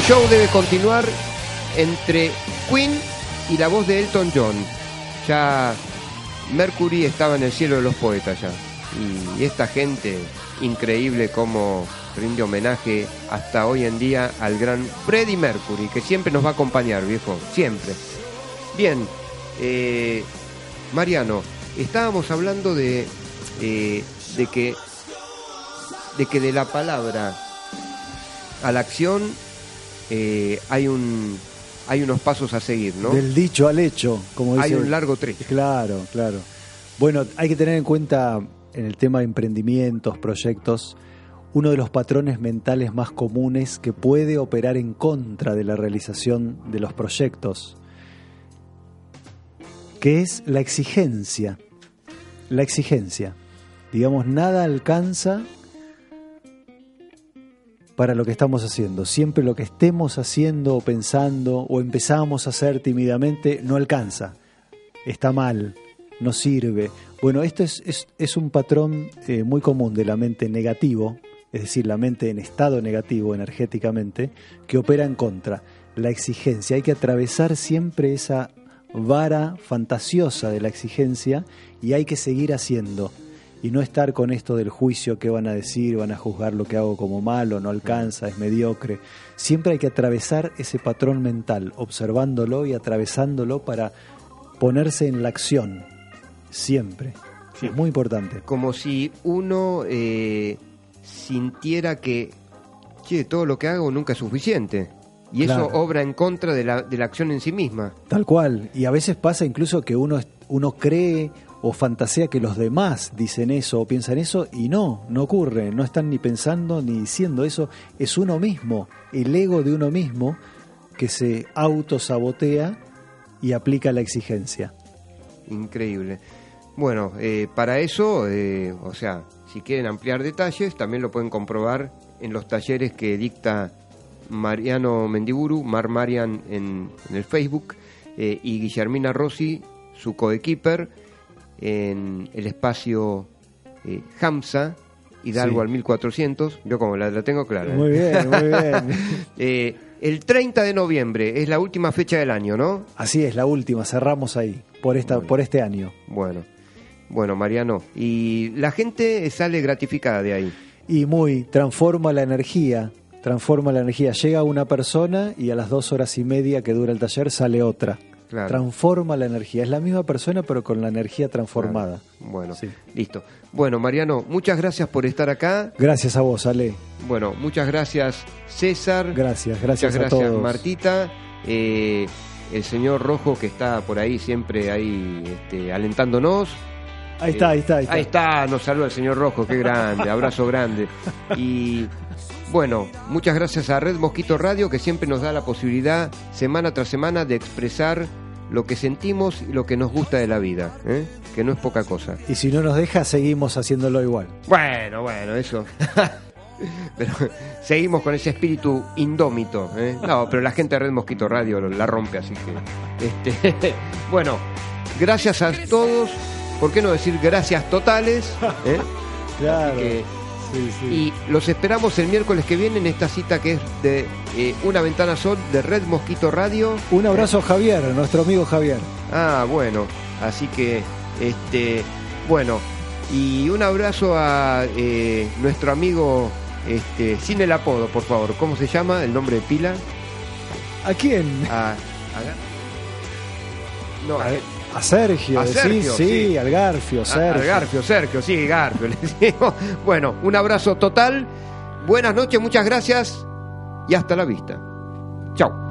El show debe continuar entre Queen y la voz de Elton John. Ya Mercury estaba en el cielo de los poetas ya. Y esta gente increíble como rinde homenaje hasta hoy en día al gran Freddie Mercury, que siempre nos va a acompañar, viejo, siempre. Bien, eh, Mariano, estábamos hablando de, eh, de que de que de la palabra a la acción eh, hay un hay unos pasos a seguir, ¿no? Del dicho al hecho, como dice. Hay un largo trecho. Claro, claro. Bueno, hay que tener en cuenta en el tema de emprendimientos, proyectos, uno de los patrones mentales más comunes que puede operar en contra de la realización de los proyectos, que es la exigencia. La exigencia. Digamos, nada alcanza para lo que estamos haciendo. Siempre lo que estemos haciendo o pensando o empezamos a hacer tímidamente no alcanza. Está mal, no sirve. Bueno, esto es, es, un patrón eh, muy común de la mente negativo, es decir, la mente en estado negativo energéticamente, que opera en contra. La exigencia. Hay que atravesar siempre esa vara fantasiosa de la exigencia y hay que seguir haciendo y no estar con esto del juicio que van a decir, van a juzgar lo que hago como malo, no alcanza, es mediocre. Siempre hay que atravesar ese patrón mental, observándolo y atravesándolo para ponerse en la acción, siempre. Es muy importante. Como si uno eh, sintiera que, che, todo lo que hago nunca es suficiente. Y eso obra en contra de la, de la acción en sí misma. Tal cual. Y a veces pasa incluso que uno, uno cree o fantasea que los demás dicen eso o piensan eso y no, no ocurre. No están ni pensando ni diciendo eso. Es uno mismo, el ego de uno mismo que se autosabotea y aplica la exigencia. Increíble. Bueno, eh, para eso, eh, o sea, si quieren ampliar detalles, también lo pueden comprobar en los talleres que dicta Mariano Mendiburu, Mar Marian en, en el Facebook, eh, y Guillermina Rossi, su coequiper, en el espacio eh, Hamza, Hidalgo Sí. al 1400. Yo como la, la tengo clara. ¿eh? Muy bien, muy bien. Eh, el 30 de noviembre es la última fecha del año, ¿no? Así es, la última, cerramos ahí, por, esta, por este año. Bueno, bueno, Mariano. Y la gente sale gratificada de ahí. Y muy, transforma la energía, transforma la energía. Llega una persona y a las dos horas y media que dura el taller sale otra. Claro. Transforma la energía. Es la misma persona pero con la energía transformada. Bueno, Sí. listo. Bueno, Mariano, muchas gracias por estar acá. Gracias a vos, Ale. Bueno, muchas gracias, César. Gracias, gracias muchas a gracias, todos. Martita. Eh, el señor Rojo que está por ahí siempre ahí este, alentándonos. Ahí está, ahí está, ahí está. Ahí está, nos saluda el señor Rojo, qué grande, abrazo grande. Y bueno, muchas gracias a Red Mosquito Radio que siempre nos da la posibilidad semana tras semana de expresar lo que sentimos y lo que nos gusta de la vida, ¿eh? que no es poca cosa. Y si no nos deja, seguimos haciéndolo igual. Bueno, bueno, eso. Pero seguimos con ese espíritu indómito. ¿eh? No, pero la gente de Red Mosquito Radio la rompe, así que. Este, bueno, gracias a todos. ¿Por qué no decir gracias totales? ¿eh? Claro. Así que- Sí, sí. y los esperamos el miércoles que viene en esta cita que es de eh, Una Ventana Sol de Red Mosquito Radio. Un abrazo a Javier, nuestro amigo Javier. Ah, bueno, así que, este, bueno, y un abrazo a eh, nuestro amigo, este, sin el apodo, por favor, ¿cómo se llama? ¿El nombre de pila? ¿A quién? A, a- no, A, a, a Sergio, A sí, Sergio, sí, sí. al Garfio, Sergio. a Garfio, Sergio, sí, Garfio. Bueno, un abrazo total, buenas noches, muchas gracias y hasta la vista. Chao.